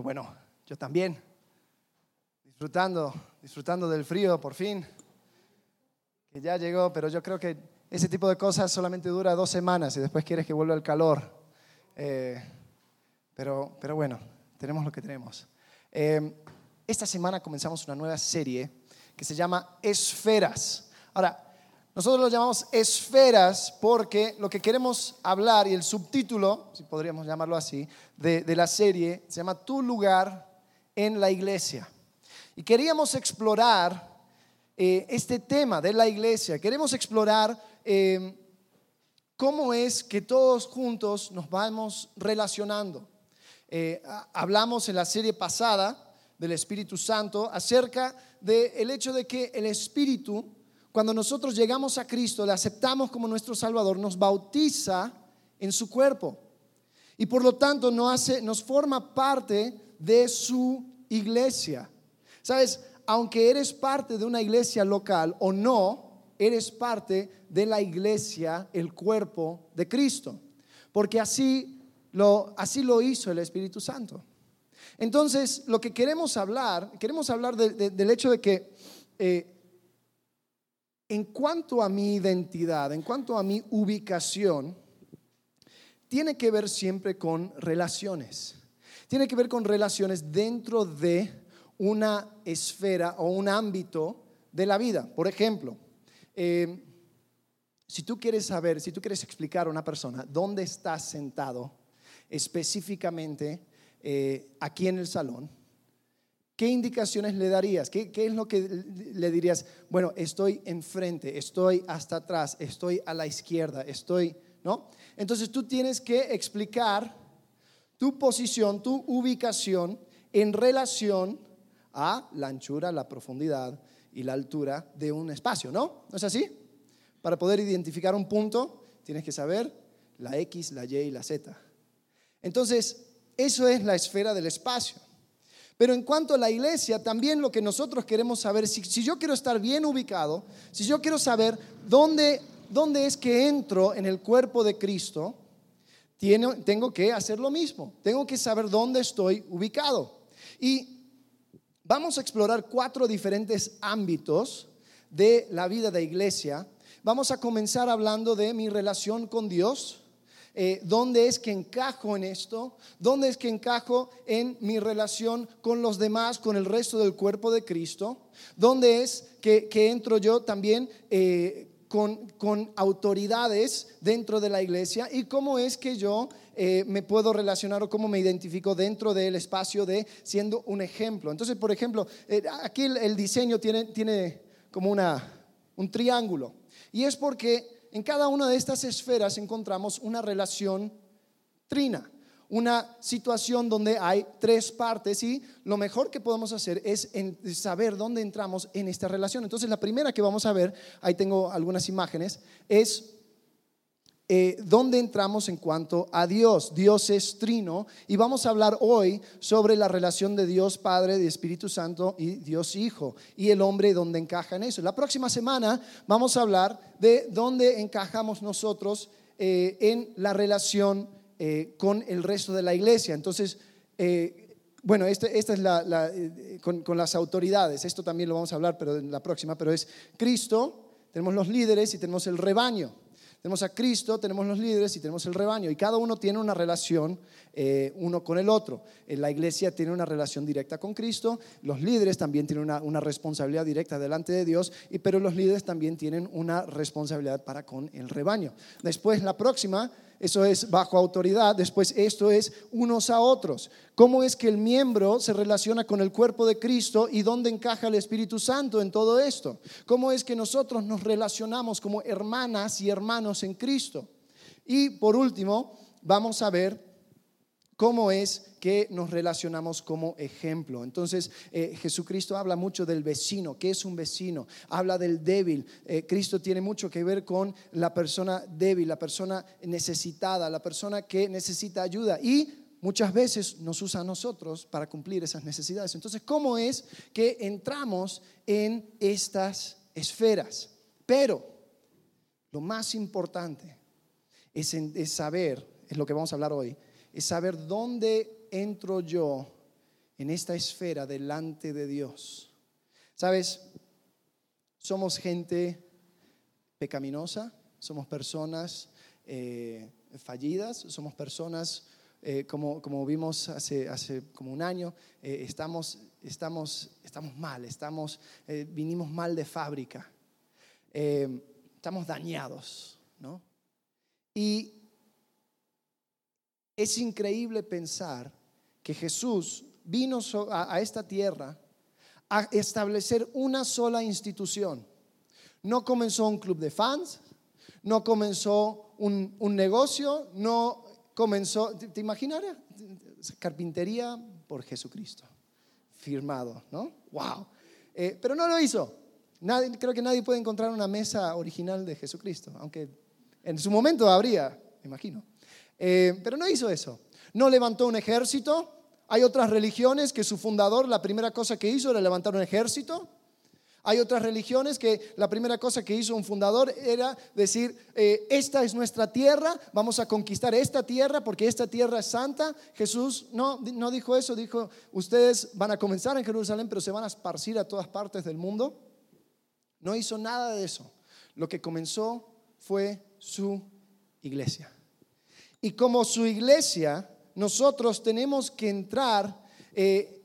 bueno, yo también, disfrutando, disfrutando del frío por fin, que ya llegó, pero yo creo que ese tipo de cosas solamente dura dos semanas y después quieres que vuelva el calor. Eh, pero, pero bueno, tenemos lo que tenemos. Eh, esta semana comenzamos una nueva serie que se llama Esferas. Ahora, nosotros lo llamamos esferas porque lo que queremos hablar y el subtítulo, si podríamos llamarlo así, de, la serie se llama Tu lugar en la iglesia. Y queríamos explorar eh, este tema de la iglesia, queremos explorar eh, cómo es que todos juntos nos vamos relacionando. Eh, hablamos en la serie pasada del Espíritu Santo acerca del hecho de que el Espíritu cuando nosotros llegamos a Cristo, le aceptamos como nuestro Salvador, nos bautiza en su cuerpo. Y por lo tanto nos, hace, nos forma parte de su iglesia. Sabes, aunque eres parte de una iglesia local o no, eres parte de la iglesia, el cuerpo de Cristo. Porque así lo, así lo hizo el Espíritu Santo. Entonces, lo que queremos hablar, queremos hablar del hecho de que eh, en cuanto a mi identidad, en cuanto a mi ubicación, tiene que ver siempre con relaciones. Tiene que ver con relaciones dentro de una esfera o un ámbito de la vida. Por ejemplo, eh, si tú quieres saber, si tú quieres explicar a una persona dónde está sentado específicamente eh, aquí en el salón, ¿Qué indicaciones le darías? ¿Qué, es lo que le dirías? Bueno, estoy enfrente, estoy hasta atrás, estoy a la izquierda, estoy, ¿no? Entonces tú tienes que explicar tu posición, tu ubicación en relación a la anchura, la profundidad y la altura de un espacio, ¿no? ¿No es así? Para poder identificar un punto, tienes que saber la X, la Y y la Z. Entonces, eso es la esfera del espacio. Pero en cuanto a la iglesia, también lo que nosotros queremos saber, si, yo quiero estar bien ubicado, si yo quiero saber dónde, dónde es que entro en el cuerpo de Cristo, tengo que hacer lo mismo, tengo que saber dónde estoy ubicado. Y vamos a explorar cuatro diferentes ámbitos de la vida de iglesia. Vamos a comenzar hablando de mi relación con Dios, eh, dónde es que encajo en esto, dónde es que encajo en mi relación con los demás, con el resto del cuerpo de Cristo, dónde es que, entro yo también eh, con, autoridades dentro de la iglesia y cómo es que yo eh, me puedo relacionar o cómo me identifico dentro del espacio de siendo un ejemplo. Entonces, por ejemplo, aquí el, diseño tiene, tiene como una, un triángulo. Y es porque en cada una de estas esferas encontramos una relación trina, una situación donde hay tres partes y lo mejor que podemos hacer es saber dónde entramos en esta relación. Entonces la primera que vamos a ver, ahí tengo algunas imágenes, es eh, dónde entramos en cuanto a Dios. Dios es trino y vamos a hablar hoy sobre la relación de Dios Padre, de Espíritu Santo y Dios Hijo y el hombre dónde encaja en eso. La próxima semana vamos a hablar de dónde encajamos nosotros eh, en la relación eh, con el resto de la iglesia. Entonces, bueno, este, esta es la, con, con las autoridades, esto también lo vamos a hablar, pero en la próxima, pero es Cristo, tenemos los líderes y tenemos el rebaño. Tenemos a Cristo, tenemos los líderes y tenemos el rebaño. Y cada uno tiene una relación eh, uno con el otro. En la iglesia tiene una relación directa con Cristo. Los líderes también tienen una, una responsabilidad directa delante de Dios. Y, pero los líderes también tienen una responsabilidad para con el rebaño. Después, la próxima eso es bajo autoridad, después esto es unos a otros. ¿Cómo es que el miembro se relaciona con el cuerpo de Cristo y dónde encaja el Espíritu Santo en todo esto? ¿Cómo es que nosotros nos relacionamos como hermanas y hermanos en Cristo? Y por último, vamos a ver cómo es que nos relacionamos como ejemplo. Entonces, eh, Jesucristo habla mucho del vecino. ¿Qué es un vecino? Habla del débil. Eh, Cristo tiene mucho que ver con la persona débil, la persona necesitada, la persona que necesita ayuda. Y muchas veces nos usa a nosotros para cumplir esas necesidades. Entonces, ¿cómo es que entramos en estas esferas? Pero lo más importante es, es saber, es lo que vamos a hablar hoy, es saber dónde entro yo en esta esfera delante de Dios. ¿Sabes? Somos gente pecaminosa, somos personas eh, fallidas, somos personas, eh, como, como, vimos hace, hace como un año, eh, estamos, estamos, estamos mal, estamos, vinimos mal de fábrica, estamos dañados, ¿no? Y es increíble pensar que Jesús vino a esta tierra a establecer una sola institución. No comenzó un club de fans, no comenzó un, negocio, no comenzó, ¿te, imaginas? Carpintería por Jesucristo, firmado, ¿no? ¡Wow! Eh, pero no lo hizo. Creo que nadie puede encontrar una mesa original de Jesucristo, aunque en su momento habría, imagino. Eh, pero no hizo eso. No levantó un ejército, hay otras religiones que su fundador, la primera cosa que hizo era levantar un ejército. Hay otras religiones que la primera cosa que hizo un fundador era decir, eh, esta es nuestra tierra, vamos a conquistar esta tierra porque esta tierra es santa. Jesús no, no dijo eso, dijo, ustedes van a comenzar en Jerusalén, pero se van a esparcir a todas partes del mundo. No hizo nada de eso. Lo que comenzó fue su iglesia. Y como su iglesia, nosotros tenemos que entrar eh,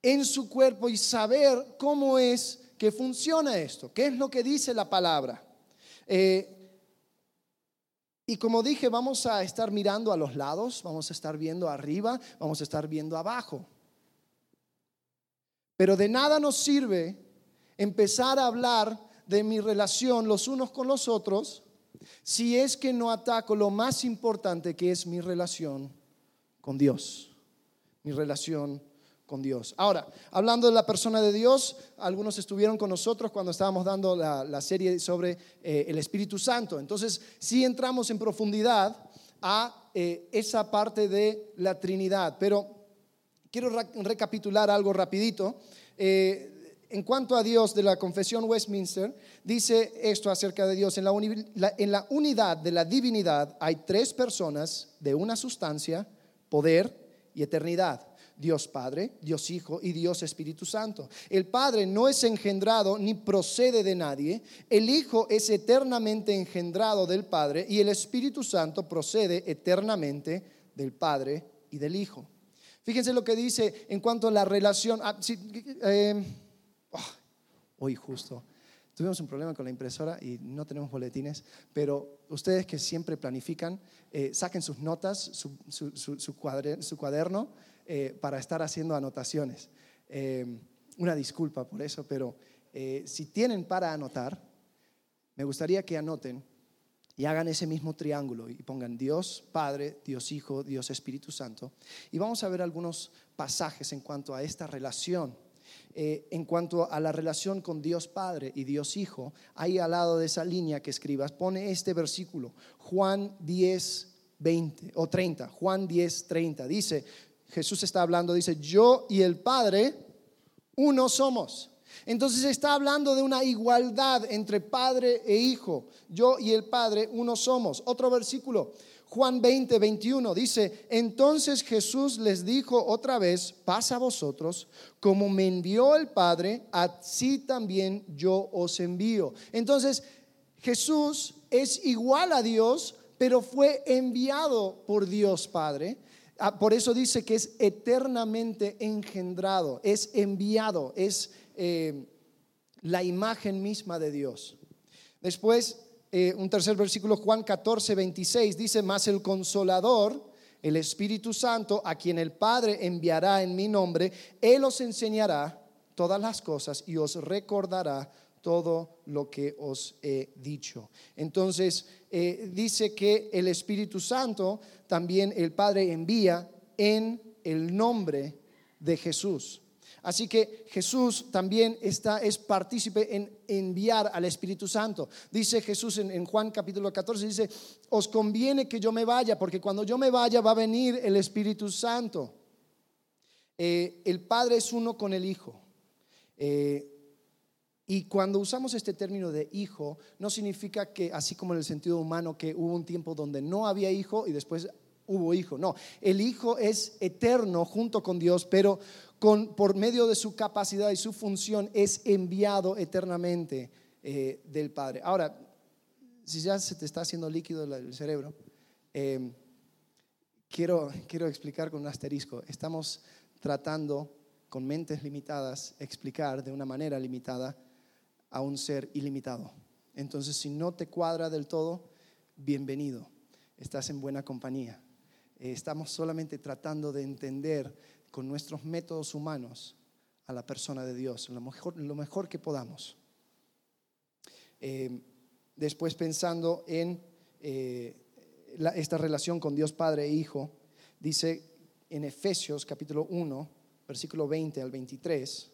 en su cuerpo y saber cómo es que funciona esto, qué es lo que dice la palabra. Eh, y como dije, vamos a estar mirando a los lados, vamos a estar viendo arriba, vamos a estar viendo abajo. Pero de nada nos sirve empezar a hablar de mi relación los unos con los otros si es que no ataco lo más importante que es mi relación con Dios. Mi relación con Dios. Ahora, hablando de la persona de Dios, algunos estuvieron con nosotros cuando estábamos dando la, serie sobre eh, el Espíritu Santo. Entonces, sí entramos en profundidad a eh, esa parte de la Trinidad. Pero quiero recapitular algo rapidito. Eh, en cuanto a Dios de la confesión Westminster, dice esto acerca de Dios. En la, unidad de la divinidad hay tres personas de una sustancia poder y eternidad. Dios Padre, Dios Hijo y Dios Espíritu Santo. El Padre no es engendrado ni procede de nadie. El Hijo es eternamente engendrado del Padre y el Espíritu Santo procede eternamente del Padre y del Hijo. Fíjense lo que dice en cuanto a la relación. Ah, eh, ah, hoy justo Tuvimos un problema con la impresora y no tenemos boletines, pero ustedes que siempre planifican, eh, saquen sus notas, su, su, cuaderno, eh, para estar haciendo anotaciones. Eh, una disculpa por eso, pero si tienen para anotar, me gustaría que anoten y hagan ese mismo triángulo y pongan Dios Padre, Dios Hijo, Dios Espíritu Santo. Y vamos a ver algunos pasajes en cuanto a esta relación eh, en cuanto a la relación con Dios Padre y Dios Hijo, ahí al lado de esa línea que escribas, pone este versículo, Juan 10, 20 o 30, Juan 10, 30. Dice, Jesús está hablando, dice, yo y el Padre, uno somos. Entonces está hablando de una igualdad entre Padre e Hijo. Yo y el Padre, uno somos. Otro versículo, Juan 20, 21 dice, entonces Jesús les dijo otra vez, pasa a vosotros, como me envió el Padre, así también yo os envío. Entonces Jesús es igual a Dios, pero fue enviado por Dios Padre. Ah, por eso dice que es eternamente engendrado, es enviado, es eh, la imagen misma de Dios. Después eh, un tercer versículo, Juan 14, 26, dice, más el consolador, el Espíritu Santo, a quien el Padre enviará en mi nombre, Él os enseñará todas las cosas y os recordará todo lo que os he dicho. Entonces, eh, dice que el Espíritu Santo también el Padre envía en el nombre de Jesús. Así que Jesús también está, es partícipe en enviar al Espíritu Santo. Dice Jesús en, Juan capítulo 14, dice, os conviene que yo me vaya, porque cuando yo me vaya va a venir el Espíritu Santo. Eh, el Padre es uno con el Hijo. Eh, y cuando usamos este término de hijo, no significa que, así como en el sentido humano, que hubo un tiempo donde no había hijo y después hubo hijo. No, el hijo es eterno junto con Dios, pero por medio de su capacidad y su función es enviado eternamente eh, del Padre. Ahora, si ya se te está haciendo líquido el cerebro, eh, quiero, quiero explicar con un asterisco. Estamos tratando con mentes limitadas explicar de una manera limitada a un ser ilimitado. Entonces, si no te cuadra del todo, bienvenido, estás en buena compañía. Eh, estamos solamente tratando de entender con nuestros métodos humanos a la persona de Dios, lo mejor, lo mejor que podamos. Eh, después pensando en eh, esta relación con Dios Padre e Hijo, dice en Efesios capítulo 1, versículo 20 al 23,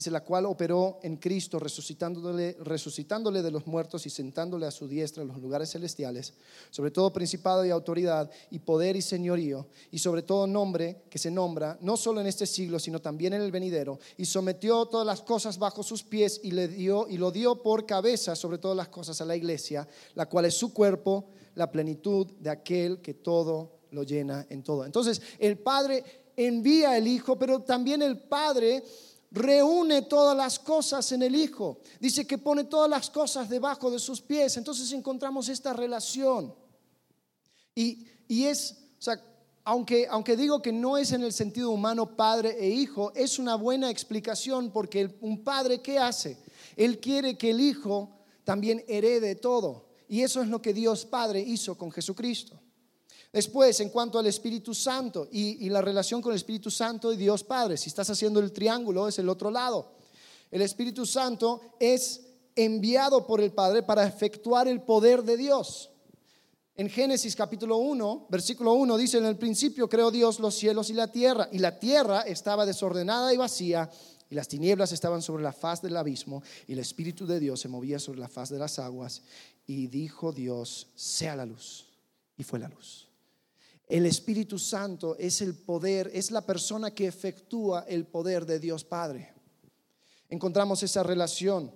dice, la cual operó en Cristo, resucitándole, resucitándole de los muertos y sentándole a su diestra en los lugares celestiales, sobre todo principado y autoridad y poder y señorío, y sobre todo nombre que se nombra, no solo en este siglo, sino también en el venidero, y sometió todas las cosas bajo sus pies y, le dio, y lo dio por cabeza sobre todas las cosas a la iglesia, la cual es su cuerpo, la plenitud de aquel que todo lo llena en todo. Entonces, el Padre envía el Hijo, pero también el Padre reúne todas las cosas en el Hijo. Dice que pone todas las cosas debajo de sus pies. Entonces encontramos esta relación. Y, es, o sea, aunque, aunque digo que no es en el sentido humano padre e hijo, es una buena explicación porque un padre, ¿qué hace? Él quiere que el hijo también herede todo. Y eso es lo que Dios Padre hizo con Jesucristo. Después, en cuanto al Espíritu Santo y, la relación con el Espíritu Santo y Dios Padre, si estás haciendo el triángulo, es el otro lado. El Espíritu Santo es enviado por el Padre para efectuar el poder de Dios. En Génesis capítulo 1, versículo 1 dice, en el principio creó Dios los cielos y la tierra, y la tierra estaba desordenada y vacía, y las tinieblas estaban sobre la faz del abismo, y el Espíritu de Dios se movía sobre la faz de las aguas, y dijo Dios, sea la luz, y fue la luz. El Espíritu Santo es el poder, es la persona que efectúa el poder de Dios Padre. Encontramos esa relación.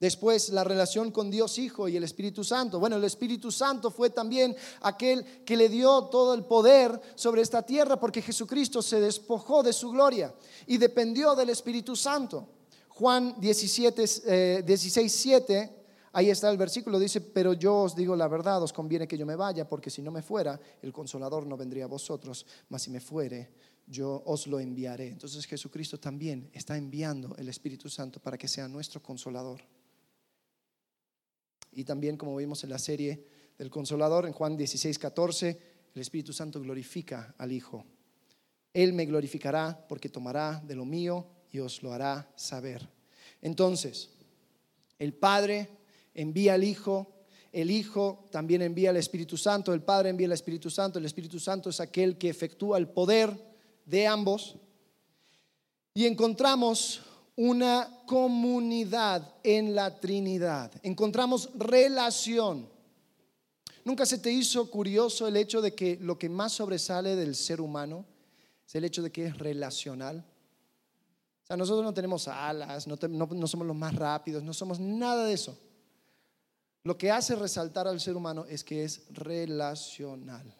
Después la relación con Dios Hijo y el Espíritu Santo. Bueno, el Espíritu Santo fue también aquel que le dio todo el poder sobre esta tierra porque Jesucristo se despojó de su gloria y dependió del Espíritu Santo. Juan 17, 16, 7 Ahí está el versículo, dice, pero yo os digo la verdad, os conviene que yo me vaya, porque si no me fuera, el consolador no vendría a vosotros, mas si me fuere, yo os lo enviaré. Entonces Jesucristo también está enviando el Espíritu Santo para que sea nuestro consolador. Y también, como vimos en la serie del consolador, en Juan 16, 14, el Espíritu Santo glorifica al Hijo. Él me glorificará porque tomará de lo mío y os lo hará saber. Entonces, el Padre envía al Hijo, el Hijo también envía al Espíritu Santo, el Padre envía al Espíritu Santo, el Espíritu Santo es aquel que efectúa el poder de ambos. Y encontramos una comunidad en la Trinidad, encontramos relación. ¿Nunca se te hizo curioso el hecho de que lo que más sobresale del ser humano es el hecho de que es relacional? O sea, nosotros no tenemos alas, no, no somos los más rápidos, no somos nada de eso. Lo que hace resaltar al ser humano es que es relacional.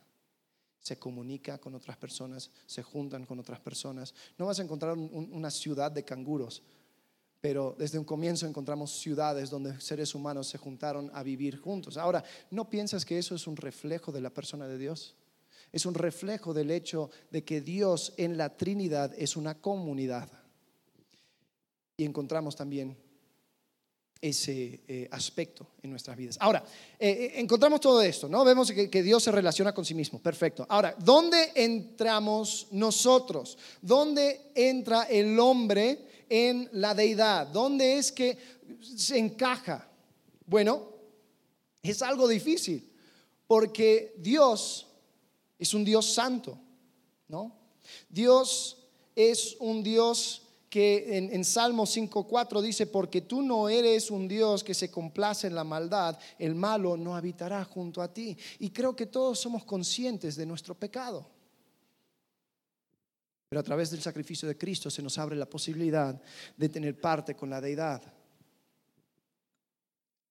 Se comunica con otras personas, se juntan con otras personas. No vas a encontrar una ciudad de canguros, pero desde un comienzo encontramos ciudades donde seres humanos se juntaron a vivir juntos. Ahora, ¿no piensas que eso es un reflejo de la persona de Dios? Es un reflejo del hecho de que Dios en la Trinidad es una comunidad. Y encontramos también ese eh, aspecto en nuestras vidas. Ahora, eh, eh, encontramos todo esto, ¿no? Vemos que, que, Dios se relaciona con sí mismo, perfecto. Ahora, ¿dónde entramos nosotros? ¿Dónde entra el hombre en la deidad? ¿Dónde es que se encaja? Bueno, es algo difícil, porque Dios es un Dios santo, ¿no? Dios es un Dios que en, en Salmo 5.4 dice, porque tú no eres un Dios que se complace en la maldad, el malo no habitará junto a ti. Y creo que todos somos conscientes de nuestro pecado. Pero a través del sacrificio de Cristo se nos abre la posibilidad de tener parte con la deidad.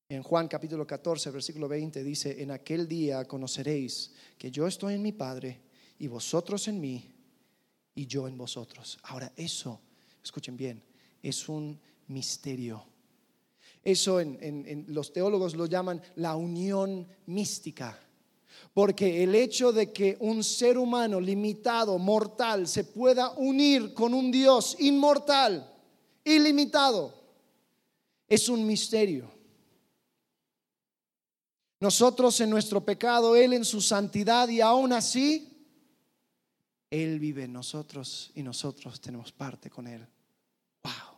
En Juan capítulo 14, versículo 20 dice, en aquel día conoceréis que yo estoy en mi Padre y vosotros en mí y yo en vosotros. Ahora, eso, escuchen bien, es un misterio. Eso en, los teólogos lo llaman la unión mística. Porque el hecho de que un ser humano limitado, mortal, se pueda unir con un Dios inmortal, ilimitado, es un misterio. Nosotros en nuestro pecado, Él en su santidad y aún así, Él vive en nosotros y nosotros tenemos parte con Él. Wow.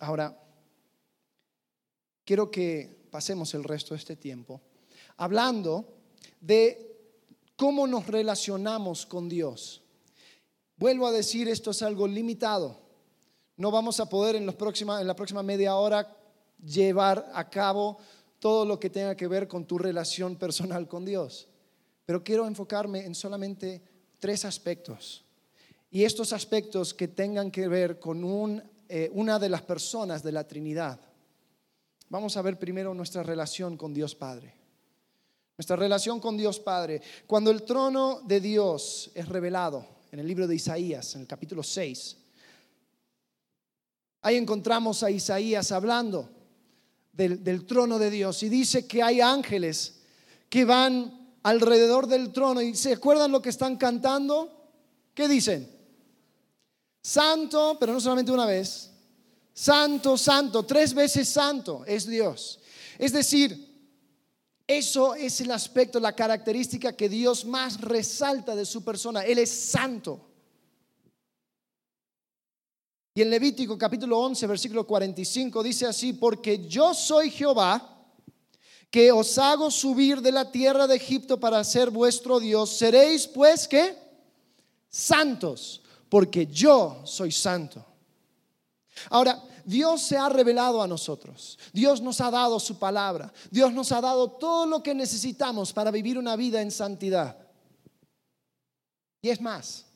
Ahora, quiero que pasemos el resto de este tiempo hablando de cómo nos relacionamos con Dios. Vuelvo a decir, esto es algo limitado. No vamos a poder en, los en la próxima media hora llevar a cabo todo lo que tenga que ver con tu relación personal con Dios. Pero quiero enfocarme en solamente tres aspectos. Y estos aspectos que tengan que ver con eh, una de las personas de la Trinidad. Vamos a ver primero nuestra relación con Dios Padre. Nuestra relación con Dios Padre. Cuando el trono de Dios es revelado en el libro de Isaías, en el capítulo 6, Ahí encontramos a Isaías hablando del, trono de Dios y dice que hay ángeles que van alrededor del trono y se acuerdan lo que están cantando. ¿Qué dicen? Santo, pero no solamente una vez. Santo, santo, tres veces santo es Dios. Es decir, eso es el aspecto, la característica que Dios más resalta de su persona. Él es santo. Y en Levítico capítulo 11, versículo 45 dice así, porque yo soy Jehová, que os hago subir de la tierra de Egipto para ser vuestro Dios, seréis pues que santos, porque yo soy santo. Ahora, Dios se ha revelado a nosotros. Dios nos ha dado su palabra. Dios nos ha dado todo lo que necesitamos para vivir una vida en santidad. Y es más,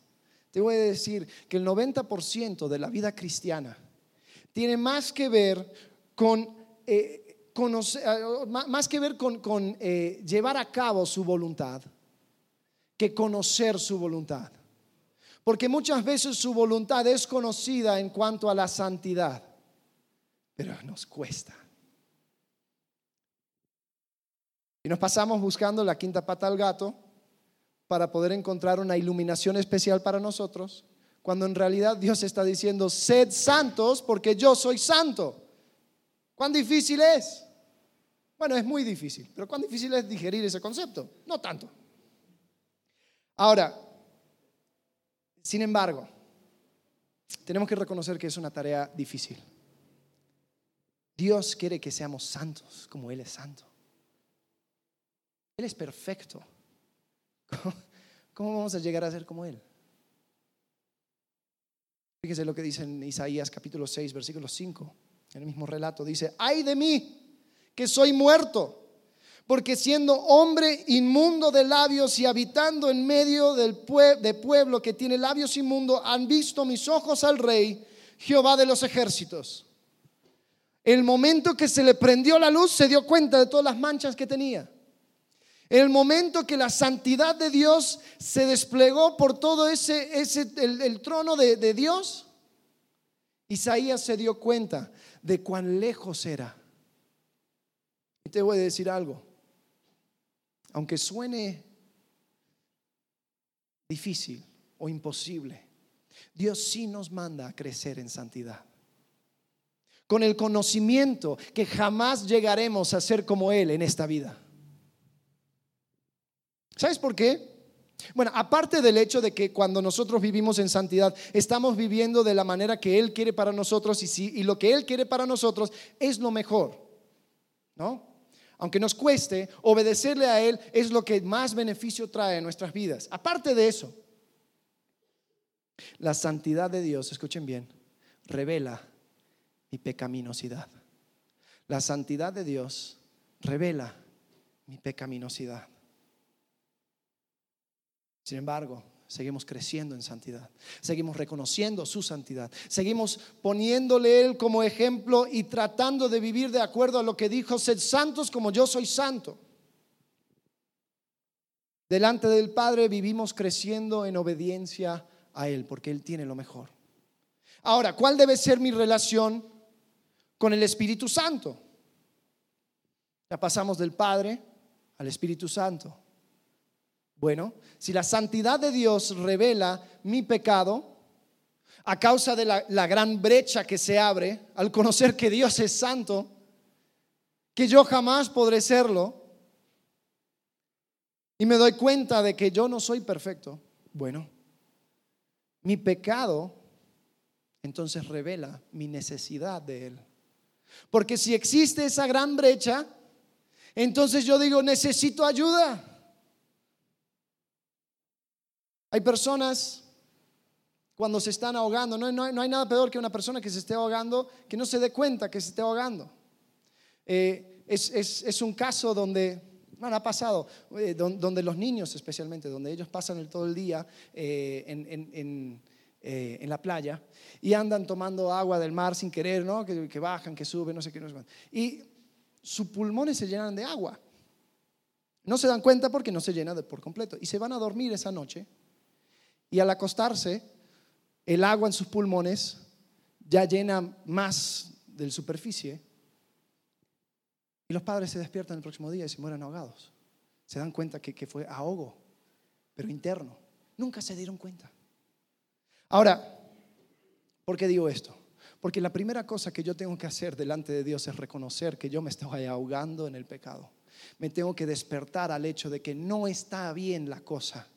te voy a decir que el 90% de la vida cristiana tiene más que ver con, llevar a cabo su voluntad que conocer su voluntad. Porque muchas veces su voluntad es conocida en cuanto a la santidad, pero nos cuesta. Y nos pasamos buscando la quinta pata al gato para poder encontrar una iluminación especial para nosotros, cuando en realidad Dios está diciendo, sed santos porque yo soy santo. ¿Cuán difícil es? Bueno, es muy difícil, pero ¿cuán difícil es digerir ese concepto? No tanto. Ahora, sin embargo, tenemos que reconocer que es una tarea difícil. Dios quiere que seamos santos como Él es santo. Él es perfecto. ¿Cómo vamos a llegar a ser como Él? Fíjese lo que dice en Isaías capítulo 6, versículo 5. En el mismo relato dice, ay de mí, que soy muerto, porque siendo hombre inmundo de labios y habitando en medio del de pueblo que tiene labios inmundos, han visto mis ojos al rey, Jehová de los ejércitos. El momento que se le prendió la luz, se dio cuenta de todas las manchas que tenía. En el momento que la santidad de Dios se desplegó por todo ese, ese el, trono de, de Dios, Isaías se dio cuenta de cuán lejos era. Y te voy a decir algo, aunque suene difícil o imposible, Dios sí nos manda a crecer en santidad. Con el conocimiento que jamás llegaremos a ser como Él en esta vida. ¿Sabes por qué? Bueno, aparte del hecho de que cuando nosotros vivimos en santidad, estamos viviendo de la manera que Él quiere para nosotros y, si, y lo que Él quiere para nosotros es lo mejor, ¿no? Aunque nos cueste, obedecerle a Él es lo que más beneficio trae en nuestras vidas. Aparte de eso, la santidad de Dios, escuchen bien, revela mi pecaminosidad. La santidad de Dios revela mi pecaminosidad. Sin embargo, seguimos creciendo en santidad, seguimos reconociendo su santidad, seguimos poniéndole Él como ejemplo y tratando de vivir de acuerdo a lo que dijo, sed santos como yo soy santo. Delante del Padre vivimos creciendo en obediencia a Él, porque Él tiene lo mejor. Ahora, ¿cuál debe ser mi relación con el Espíritu Santo? Ya pasamos del Padre al Espíritu Santo. Bueno, si la santidad de Dios revela mi pecado, a causa de la, gran brecha que se abre al conocer que Dios es santo, que yo jamás podré serlo, y me doy cuenta de que yo no soy perfecto, bueno, mi pecado entonces revela mi necesidad de Él. Porque si existe esa gran brecha, entonces yo digo, necesito ayuda. Hay personas cuando se están ahogando, no, hay nada peor que una persona que se esté ahogando, que no se dé cuenta que se esté ahogando. Eh, es, un caso donde, bueno, ha pasado, eh, donde, los niños especialmente, donde ellos pasan todo el día eh, en, en, la playa y andan tomando agua del mar sin querer, ¿no? Que, bajan, que suben, no sé qué, no sé Y sus pulmones se llenan de agua. No se dan cuenta porque no se llena de por completo. Y se van a dormir esa noche y al acostarse, el agua en sus pulmones ya llena más de la superficie. Y los padres se despiertan el próximo día y se mueren ahogados. Se dan cuenta que, que fue ahogo, pero interno. Nunca se dieron cuenta. Ahora, ¿por qué digo esto? Porque la primera cosa que yo tengo que hacer delante de Dios es reconocer que yo me estoy ahogando en el pecado. Me tengo que despertar al hecho de que no está bien la cosa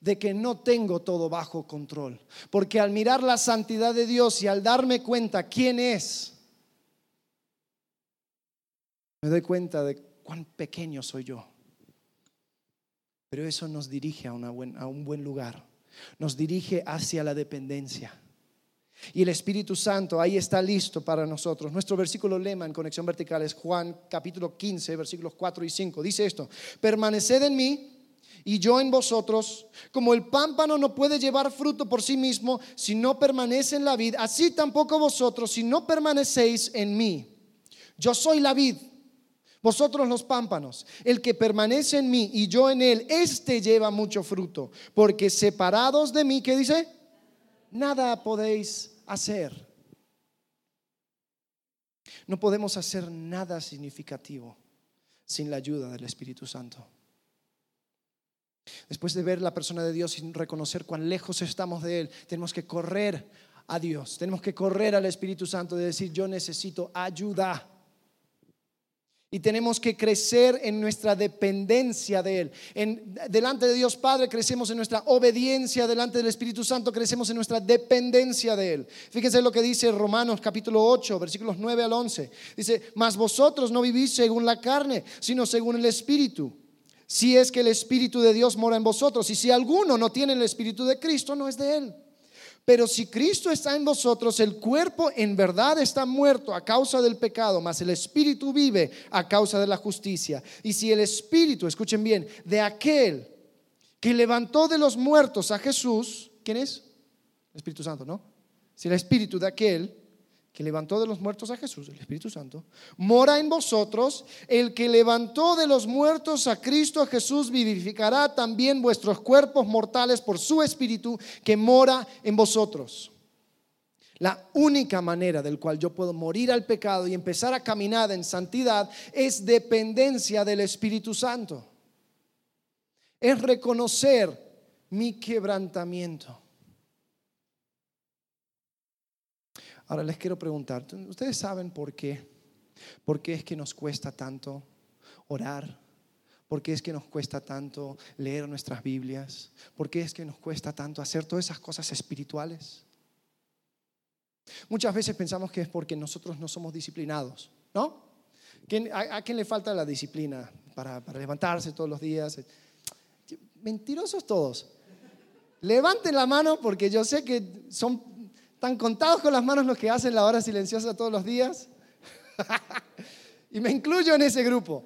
de que no tengo todo bajo control. Porque al mirar la santidad de Dios y al darme cuenta quién es, me doy cuenta de cuán pequeño soy yo. Pero eso nos dirige a, a un buen lugar, nos dirige hacia la dependencia. Y el Espíritu Santo ahí está listo para nosotros. Nuestro versículo lema en conexión vertical es Juan capítulo 15, versículos 4 y 5. Dice esto, permaneced en mí y yo en vosotros, como el pámpano no puede llevar fruto por sí mismo si no permanece en la vid, así tampoco vosotros si no permanecéis en mí. Yo soy la vid, vosotros los pámpanos. El que permanece en mí y yo en él, éste lleva mucho fruto, porque separados de mí, ¿qué dice? Nada podéis hacer. No podemos hacer nada significativo sin la ayuda del Espíritu Santo. Después de ver la persona de Dios y reconocer cuán lejos estamos de Él, tenemos que correr a Dios, tenemos que correr al Espíritu Santo de decir, yo necesito ayuda. Y tenemos que crecer en nuestra dependencia de Él. En, delante de Dios Padre crecemos en nuestra obediencia, delante del Espíritu Santo crecemos en nuestra dependencia de Él. Fíjense lo que dice Romanos capítulo 8, versículos 9 al 11. Dice, mas vosotros no vivís según la carne, sino según el Espíritu si es que el Espíritu de Dios mora en vosotros. Y si alguno no tiene el Espíritu de Cristo, no es de él. Pero si Cristo está en vosotros, el cuerpo en verdad está muerto a causa del pecado, mas el Espíritu vive a causa de la justicia. Y si el Espíritu, escuchen bien, de aquel que levantó de los muertos a Jesús, ¿quién es? El Espíritu Santo, ¿no? Si el Espíritu de aquel que levantó de los muertos a Jesús, el Espíritu Santo, mora en vosotros, el que levantó de los muertos a Cristo a Jesús vivificará también vuestros cuerpos mortales por su Espíritu que mora en vosotros. La única manera del cual yo puedo morir al pecado y empezar a caminar en santidad es dependencia del Espíritu Santo. Es reconocer mi quebrantamiento. Ahora les quiero preguntar, ¿ustedes saben por qué? ¿Por qué es que nos cuesta tanto orar? ¿Por qué es que nos cuesta tanto leer nuestras Biblias? ¿Por qué es que nos cuesta tanto hacer todas esas cosas espirituales? Muchas veces pensamos que es porque nosotros no somos disciplinados, ¿no? ¿A, quién le falta la disciplina para, para levantarse todos los días? Mentirosos todos. Levanten la mano porque yo sé que son ¿Están contados con las manos los que hacen la hora silenciosa todos los días? y me incluyo en ese grupo.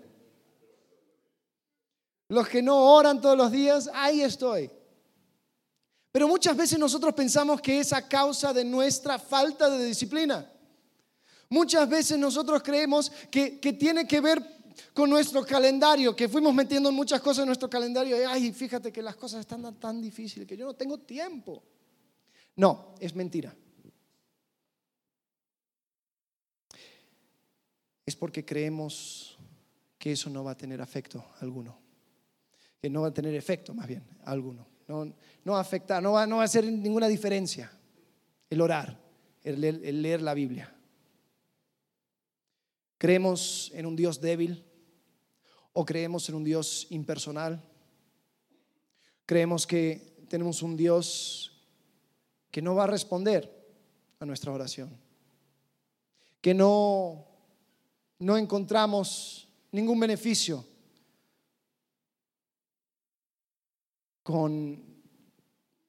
Los que no oran todos los días, ahí estoy. Pero muchas veces nosotros pensamos que es a causa de nuestra falta de disciplina. Muchas veces nosotros creemos que, que tiene que ver con nuestro calendario, que fuimos metiendo muchas cosas en nuestro calendario. Y, ay, fíjate que las cosas están tan, tan difíciles que yo no tengo tiempo. No, es mentira. Es porque creemos que eso no va a tener efecto alguno. Que no va a tener efecto, más bien, alguno. No, no va a afectar, no va, no va a hacer ninguna diferencia el orar, el leer la Biblia. ¿Creemos en un Dios débil o creemos en un Dios impersonal? ¿Creemos que tenemos un Dios que no va a responder a nuestra oración? Que no, no encontramos ningún beneficio con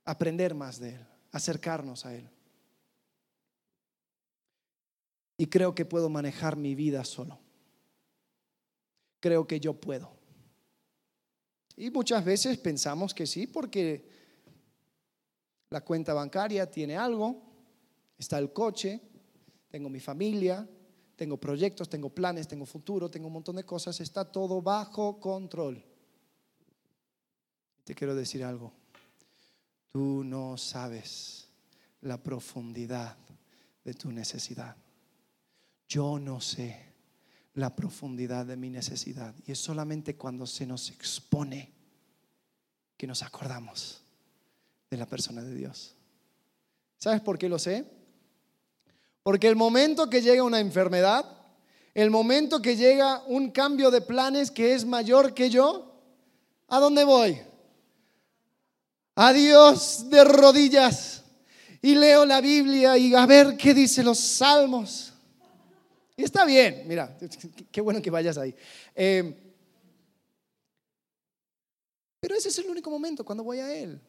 aprender más de Él, acercarnos a Él. Y creo que puedo manejar mi vida solo. Creo que yo puedo. Y muchas veces pensamos que sí, porque la cuenta bancaria tiene algo, está el coche, tengo mi familia, tengo proyectos, tengo planes, tengo futuro, tengo un montón de cosas, está todo bajo control. Te quiero decir algo, tú no sabes la profundidad de tu necesidad. Yo no sé la profundidad de mi necesidad. Y es solamente cuando se nos expone que nos acordamos de la persona de Dios. ¿Sabes por qué lo sé? Porque el momento que llega una enfermedad, el momento que llega un cambio de planes que es mayor que yo, ¿a dónde voy? A Dios de rodillas y leo la Biblia y a ver qué dice los salmos y está bien, mira, qué bueno que vayas ahí. Eh, pero ese es el único momento cuando voy a Él.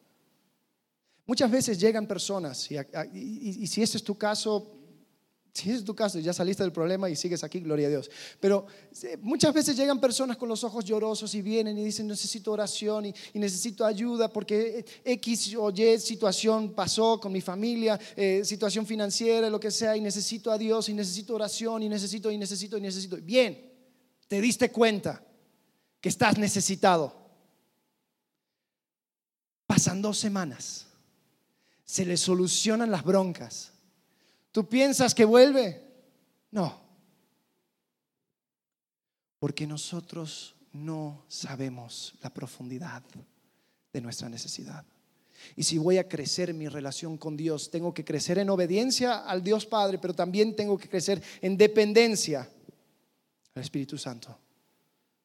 Muchas veces llegan personas, y, si ese es tu caso, si es tu caso, ya saliste del problema y sigues aquí, gloria a Dios. Pero eh, muchas veces llegan personas con los ojos llorosos y vienen y dicen, necesito oración y, necesito ayuda porque X o Y situación pasó con mi familia, eh, situación financiera, lo que sea, y necesito a Dios y necesito oración y necesito y necesito y necesito. Bien, te diste cuenta que estás necesitado. Pasan dos semanas, se le solucionan las broncas ¿Tú piensas que vuelve? No. Porque nosotros no sabemos la profundidad de nuestra necesidad. Y si voy a crecer mi relación con Dios, tengo que crecer en obediencia al Dios Padre, pero también tengo que crecer en dependencia al Espíritu Santo.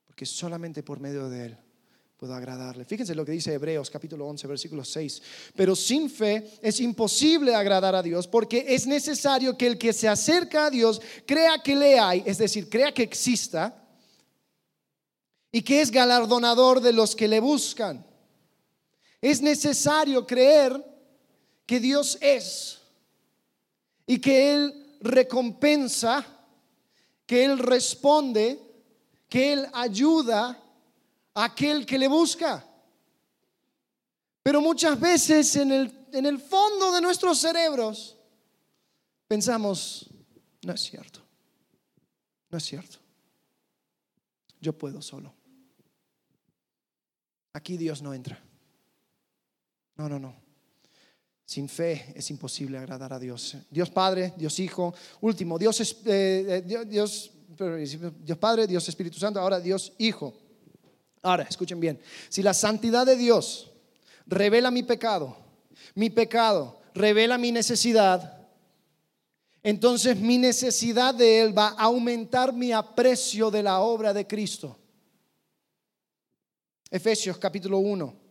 Porque solamente por medio de Él agradarle. Fíjense lo que dice Hebreos capítulo 11, versículo 6. Pero sin fe es imposible agradar a Dios porque es necesario que el que se acerca a Dios crea que le hay, es decir, crea que exista y que es galardonador de los que le buscan. Es necesario creer que Dios es y que Él recompensa, que Él responde, que Él ayuda aquel que le busca. Pero muchas veces en el, en el fondo de nuestros cerebros pensamos, no es cierto, no es cierto, yo puedo solo. Aquí Dios no entra. No, no, no. Sin fe es imposible agradar a Dios. Dios Padre, Dios Hijo, último, Dios, eh, eh, Dios, Dios Padre, Dios Espíritu Santo, ahora Dios Hijo. Ahora, escuchen bien, si la santidad de Dios revela mi pecado, mi pecado revela mi necesidad, entonces mi necesidad de Él va a aumentar mi aprecio de la obra de Cristo. Efesios capítulo 1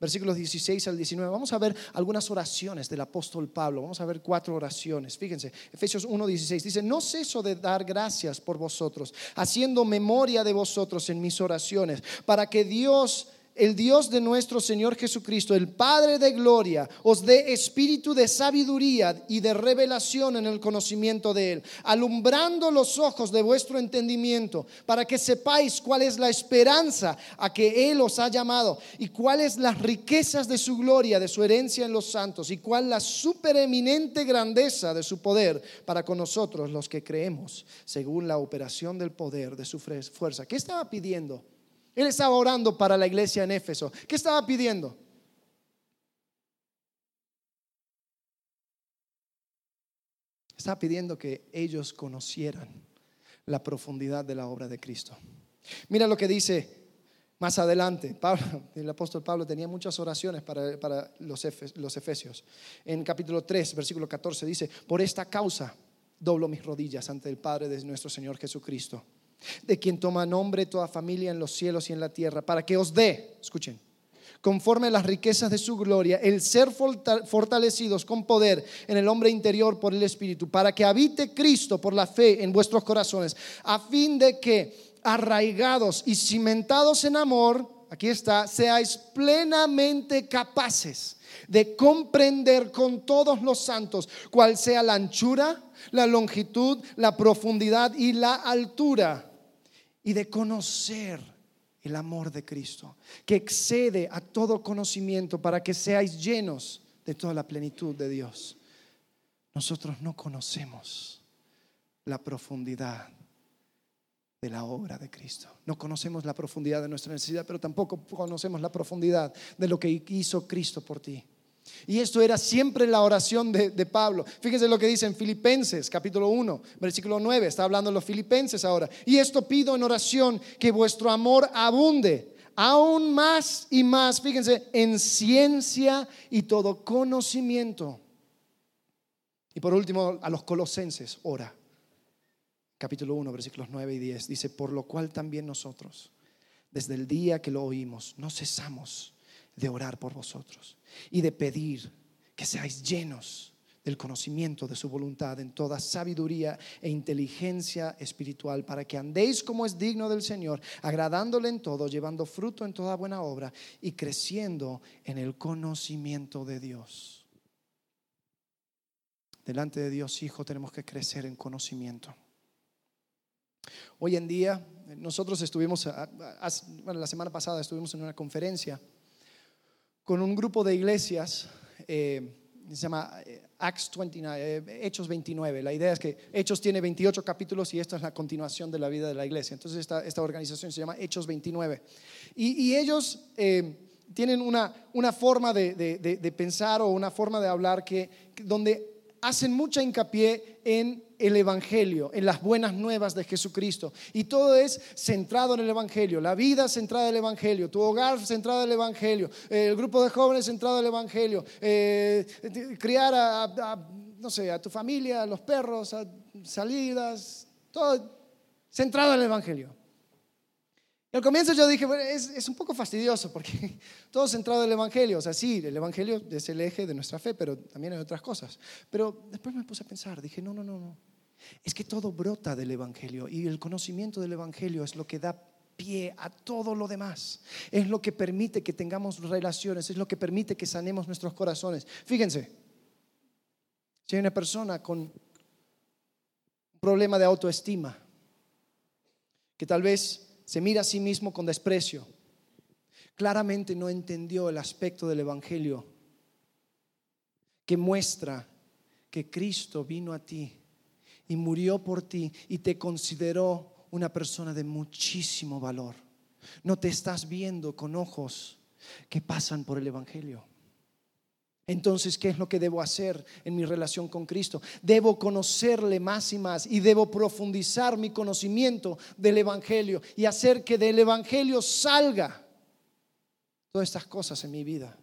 versículos 16 al 19. Vamos a ver algunas oraciones del apóstol Pablo. Vamos a ver cuatro oraciones. Fíjense, Efesios 1, 16 dice, no ceso de dar gracias por vosotros, haciendo memoria de vosotros en mis oraciones, para que Dios el Dios de nuestro Señor Jesucristo, el Padre de gloria, os dé espíritu de sabiduría y de revelación en el conocimiento de Él, alumbrando los ojos de vuestro entendimiento, para que sepáis cuál es la esperanza a que Él os ha llamado y cuáles las riquezas de su gloria, de su herencia en los santos, y cuál la supereminente grandeza de su poder para con nosotros los que creemos, según la operación del poder de su fuerza. ¿Qué estaba pidiendo? Él estaba orando para la iglesia en Éfeso. ¿Qué estaba pidiendo? Estaba pidiendo que ellos conocieran la profundidad de la obra de Cristo. Mira lo que dice más adelante. El apóstol Pablo tenía muchas oraciones para, los, los efesios. En capítulo 3, versículo 14 dice, por esta causa doblo mis rodillas ante el Padre de nuestro Señor Jesucristo de quien toma nombre toda familia en los cielos y en la tierra, para que os dé, escuchen, conforme a las riquezas de su gloria, el ser fortalecidos con poder en el hombre interior por el Espíritu, para que habite Cristo por la fe en vuestros corazones, a fin de que arraigados y cimentados en amor, aquí está, seáis plenamente capaces de comprender con todos los santos cuál sea la anchura, la longitud, la profundidad y la altura, y de conocer el amor de Cristo, que excede a todo conocimiento para que seáis llenos de toda la plenitud de Dios. Nosotros no conocemos la profundidad de la obra de Cristo. No conocemos la profundidad de nuestra necesidad, pero tampoco conocemos la profundidad de lo que hizo Cristo por ti. Y esto era siempre la oración de, Pablo. Fíjense lo que dice en Filipenses capítulo 1, versículo 9. Está hablando los filipenses ahora. Y esto pido en oración, que vuestro amor abunde aún más y más, fíjense, en ciencia y todo conocimiento. Y por último, a los colosenses, ora. Capítulo 1, versículos 9 y 10. Dice, por lo cual también nosotros, desde el día que lo oímos, no cesamos de orar por vosotros y de pedir que seáis llenos del conocimiento de su voluntad en toda sabiduría e inteligencia espiritual, para que andéis como es digno del Señor, agradándole en todo, llevando fruto en toda buena obra y creciendo en el conocimiento de Dios. Delante de Dios, Hijo, tenemos que crecer en conocimiento. Hoy en día, nosotros estuvimos, bueno, la semana pasada estuvimos en una conferencia con un grupo de iglesias, eh, se llama eh, Acts 29, eh, Hechos 29. La idea es que Hechos tiene 28 capítulos y esta es la continuación de la vida de la iglesia. Entonces esta, esta organización se llama Hechos 29. Y, ellos tienen una, una forma de, de, de, pensar o una forma de hablar que, donde hacen mucha hincapié en el Evangelio, en las buenas nuevas de Jesucristo. Y todo es centrado en el Evangelio, la vida centrada en el Evangelio, tu hogar centrado en el Evangelio, el grupo de jóvenes centrado en el Evangelio, eh, criar a, no sé, a tu familia, a los perros, a salidas, todo centrado en el Evangelio. Al comienzo yo dije, es, es, un poco fastidioso porque todo centrado en el Evangelio. O sea, sí, el Evangelio es el eje de nuestra fe, pero también hay otras cosas. Pero después me puse a pensar, dije, no, no, no, no. Es que todo brota del Evangelio y el conocimiento del Evangelio es lo que da pie a todo lo demás. Es lo que permite que tengamos relaciones, es lo que permite que sanemos nuestros corazones. Fíjense, si hay una persona con un problema de autoestima, que tal vez se mira a sí mismo con desprecio, claramente no entendió el aspecto del Evangelio que muestra que Cristo vino a ti y murió por ti y te consideró una persona de muchísimo valor. No te estás viendo con ojos que pasan por el Evangelio. Entonces, ¿qué es lo que debo hacer en mi relación con Cristo? Debo conocerle más y más y debo profundizar mi conocimiento del Evangelio y hacer que del Evangelio salga todas estas cosas en mi vida.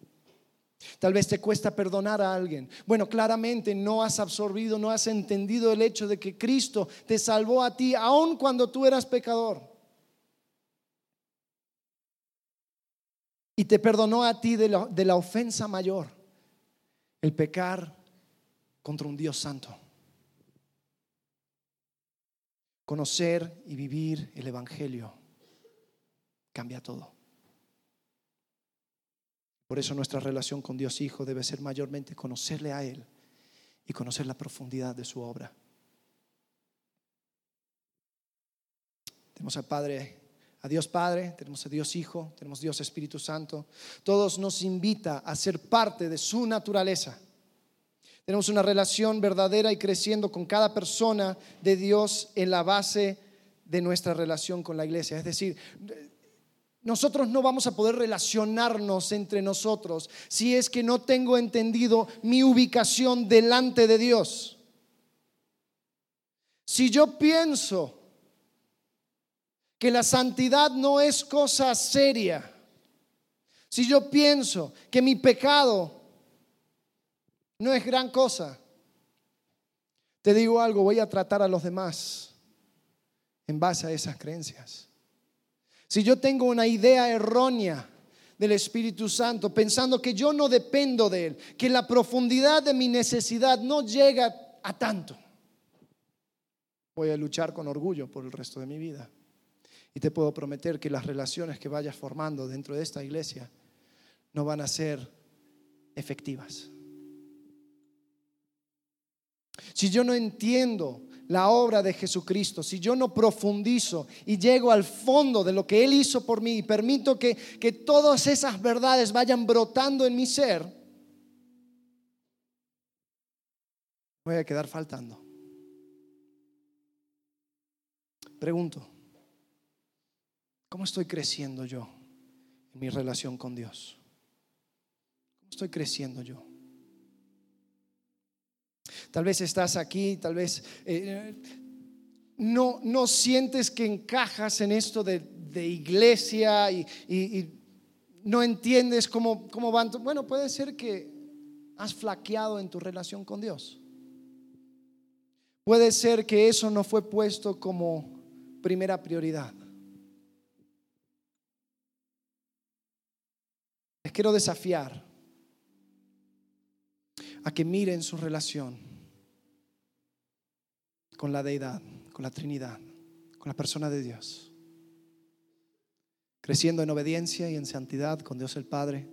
Tal vez te cuesta perdonar a alguien. Bueno, claramente no has absorbido, no has entendido el hecho de que Cristo te salvó a ti aun cuando tú eras pecador. Y te perdonó a ti de la, de la ofensa mayor, el pecar contra un Dios santo. Conocer y vivir el Evangelio cambia todo. Por eso nuestra relación con Dios Hijo debe ser mayormente conocerle a Él y conocer la profundidad de su obra. Tenemos al Padre, a Dios Padre, tenemos a Dios Hijo, tenemos Dios Espíritu Santo. Todos nos invita a ser parte de su naturaleza. Tenemos una relación verdadera y creciendo con cada persona de Dios en la base de nuestra relación con la iglesia. Es decir, nosotros no vamos a poder relacionarnos entre nosotros si es que no tengo entendido mi ubicación delante de Dios. Si yo pienso que la santidad no es cosa seria, si yo pienso que mi pecado no es gran cosa, te digo algo, voy a tratar a los demás en base a esas creencias. Si yo tengo una idea errónea del Espíritu Santo, pensando que yo no dependo de Él, que la profundidad de mi necesidad no llega a tanto, voy a luchar con orgullo por el resto de mi vida. Y te puedo prometer que las relaciones que vayas formando dentro de esta iglesia no van a ser efectivas. Si yo no entiendo la obra de Jesucristo, si yo no profundizo y llego al fondo de lo que Él hizo por mí y permito que, que todas esas verdades vayan brotando en mi ser, voy a quedar faltando. Pregunto, ¿cómo estoy creciendo yo en mi relación con Dios? ¿Cómo estoy creciendo yo? Tal vez estás aquí, tal vez eh, no, no sientes que encajas en esto de, iglesia y, no entiendes cómo, cómo van. Bueno, puede ser que has flaqueado en tu relación con Dios. Puede ser que eso no fue puesto como primera prioridad. Quiero desafiar a que miren su relación con la deidad, con la Trinidad, con la persona de Dios. Creciendo en obediencia y en santidad con Dios el Padre,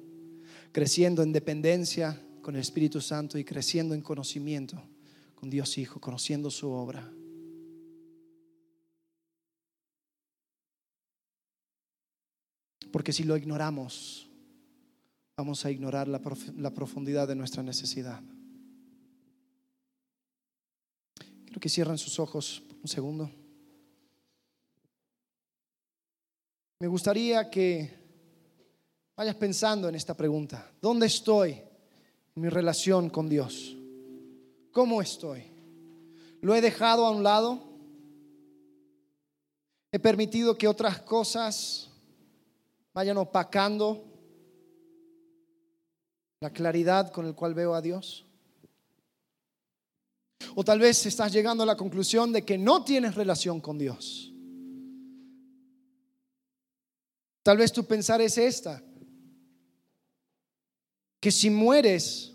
creciendo en dependencia con el Espíritu Santo y creciendo en conocimiento con Dios Hijo, conociendo su obra. Porque si lo ignoramos, vamos a ignorar la, profundidad de nuestra necesidad. Quiero que cierren sus ojos un segundo. Me gustaría que vayas pensando en esta pregunta. ¿Dónde estoy en mi relación con Dios? ¿Cómo estoy? ¿Lo he dejado a un lado? ¿He permitido que otras cosas vayan opacando la claridad con el cual veo a Dios. O tal vez estás llegando a la conclusión de que no tienes relación con Dios. Tal vez tu pensar es esta, que si mueres,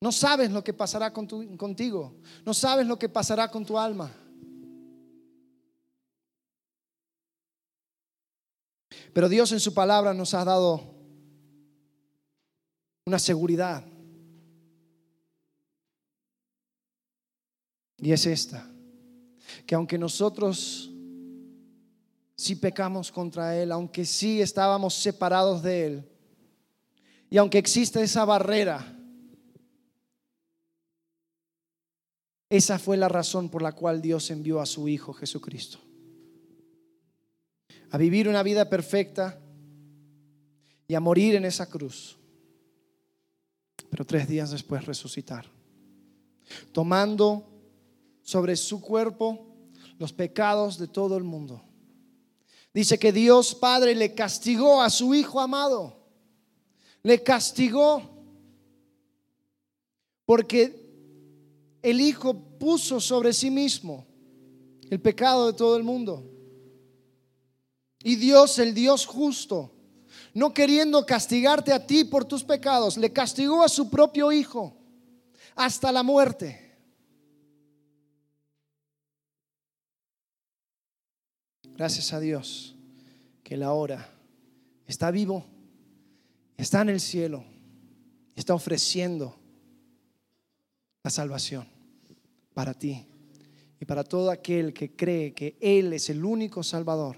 no sabes lo que pasará con contigo, no sabes lo que pasará con tu alma. Pero Dios en su palabra nos ha dado una seguridad. Y es esta, que aunque nosotros si pecamos contra Él, aunque sí estábamos separados de Él, y aunque existe esa barrera, esa fue la razón por la cual Dios envió a su Hijo Jesucristo. A vivir una vida perfecta y a morir en esa cruz pero tres días después resucitar, tomando sobre su cuerpo los pecados de todo el mundo. Dice que Dios Padre le castigó a su Hijo amado, le castigó porque el Hijo puso sobre sí mismo el pecado de todo el mundo. Y Dios, el Dios justo, no queriendo castigarte a ti por tus pecados, le castigó a su propio Hijo hasta la muerte. Gracias a Dios que Él ahora está vivo Está en el cielo. Está ofreciendo la salvación para ti y para todo aquel que cree que Él es el único Salvador.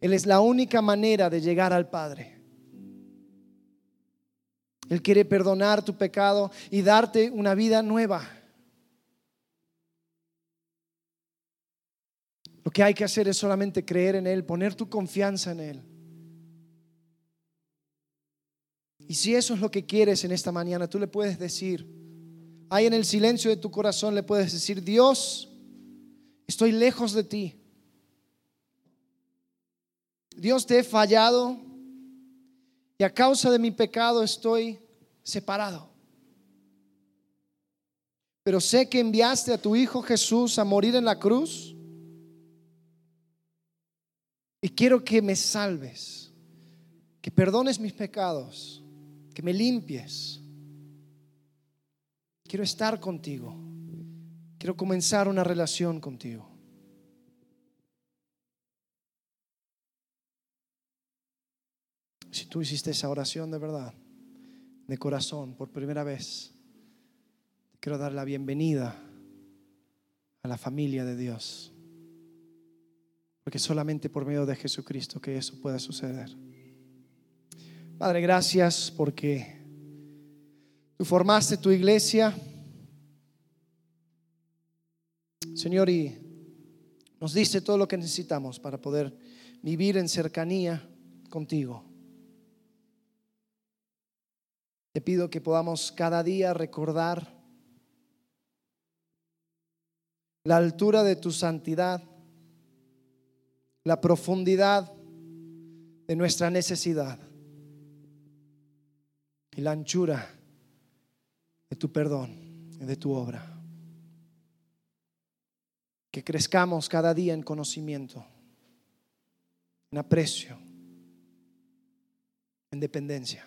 Él es la única manera de llegar al Padre. Él quiere perdonar tu pecado y darte una vida nueva. Lo que hay que hacer es solamente creer en Él, poner tu confianza en Él. Y si eso es lo que quieres en esta mañana, tú le puedes decir, ahí en el silencio de tu corazón le puedes decir, Dios, estoy lejos de ti. Dios te he fallado y a causa de mi pecado estoy separado. Pero sé que enviaste a tu Hijo Jesús a morir en la cruz y quiero que me salves, que perdones mis pecados, que me limpies. Quiero estar contigo. Quiero comenzar una relación contigo. Tú hiciste esa oración de verdad, de corazón, por primera vez, quiero dar la bienvenida a la familia de Dios. Porque solamente por medio de Jesucristo que eso pueda suceder. Padre, gracias porque tú formaste tu iglesia. Señor, y nos diste todo lo que necesitamos para poder vivir en cercanía contigo. Te pido que podamos cada día recordar la altura de tu santidad, la profundidad de nuestra necesidad y la anchura de tu perdón y de tu obra. Que crezcamos cada día en conocimiento, en aprecio, en dependencia.